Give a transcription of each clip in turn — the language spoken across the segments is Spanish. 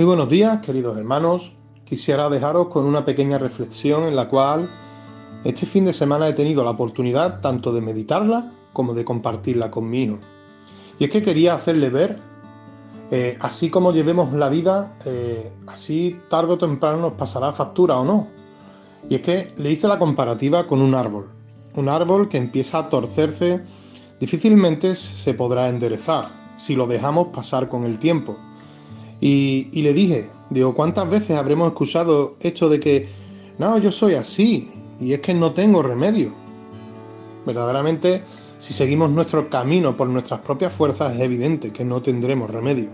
Muy buenos días, queridos hermanos. Quisiera dejaros con una pequeña reflexión en la cual este fin de semana he tenido la oportunidad tanto de meditarla como de compartirla con mi hijo. Y es que quería hacerle ver, eh, así como llevemos la vida, eh, así tarde o temprano nos pasará factura o no. Y es que le hice la comparativa con un árbol. Un árbol que empieza a torcerse difícilmente se podrá enderezar si lo dejamos pasar con el tiempo. Y, le dije, digo, ¿cuántas veces habremos escuchado esto de que, no, yo soy así y es que no tengo remedio? Verdaderamente, si seguimos nuestro camino por nuestras propias fuerzas, es evidente que no tendremos remedio.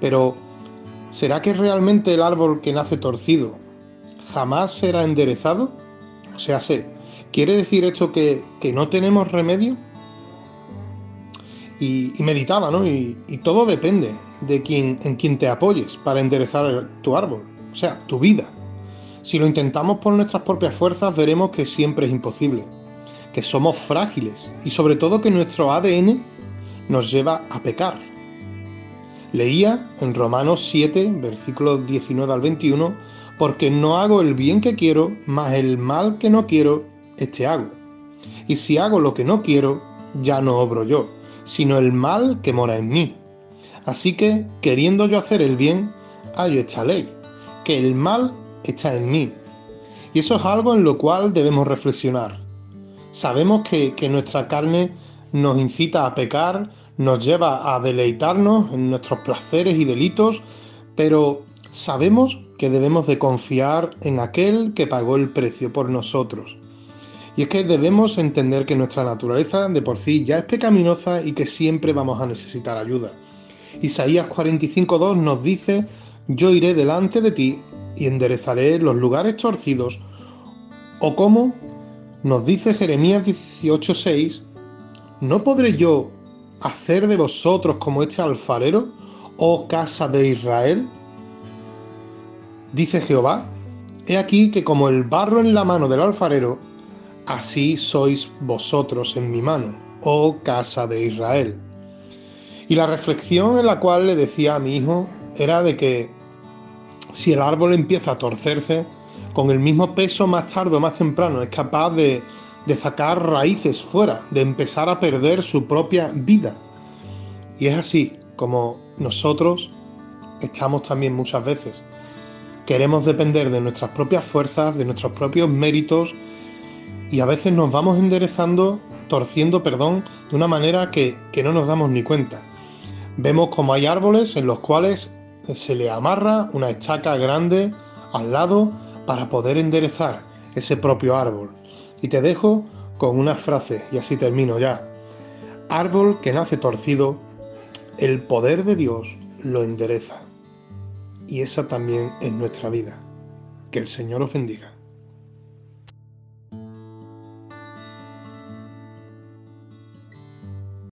Pero, ¿será que realmente el árbol que nace torcido jamás será enderezado? O sea, ¿quiere decir esto que, que no tenemos remedio? y, meditaba, ¿no? Y, todo depende de quién, en quién te apoyes para enderezar tu árbol, o sea, tu vida. Si lo intentamos por nuestras propias fuerzas, veremos que siempre es imposible, que somos frágiles y sobre todo que nuestro ADN nos lleva a pecar. Leía en Romanos 7, versículos 19 al 21, porque no hago el bien que quiero, más el mal que no quiero, este hago. Y si hago lo que no quiero, ya no obro yo, sino el mal que mora en mí. Así que, queriendo yo hacer el bien, hallo esta ley, que el mal está en mí. Y eso es algo en lo cual debemos reflexionar. Sabemos que, que nuestra carne nos incita a pecar, nos lleva a deleitarnos en nuestros placeres y delitos, pero sabemos que debemos de confiar en aquel que pagó el precio por nosotros y es que debemos entender que nuestra naturaleza de por sí ya es pecaminosa y que siempre vamos a necesitar ayuda. Isaías 45.2 nos dice, yo iré delante de ti y enderezaré los lugares torcidos. O como nos dice Jeremías 18.6, ¿no podré yo hacer de vosotros como este alfarero, oh casa de Israel? Dice Jehová, he aquí que como el barro en la mano del alfarero, así sois vosotros en mi mano, oh casa de Israel. Y la reflexión en la cual le decía a mi hijo era de que si el árbol empieza a torcerse, con el mismo peso más tarde o más temprano es capaz de, de sacar raíces fuera, de empezar a perder su propia vida. Y es así como nosotros estamos también muchas veces. Queremos depender de nuestras propias fuerzas, de nuestros propios méritos, y a veces nos vamos enderezando, torciendo, perdón, de una manera que, no nos damos ni cuenta. Vemos como hay árboles en los cuales se le amarra una estaca grande al lado para poder enderezar ese propio árbol. Y te dejo con una frase y así termino ya. Árbol que nace torcido, el poder de Dios lo endereza. Y esa también es nuestra vida. Que el Señor os bendiga.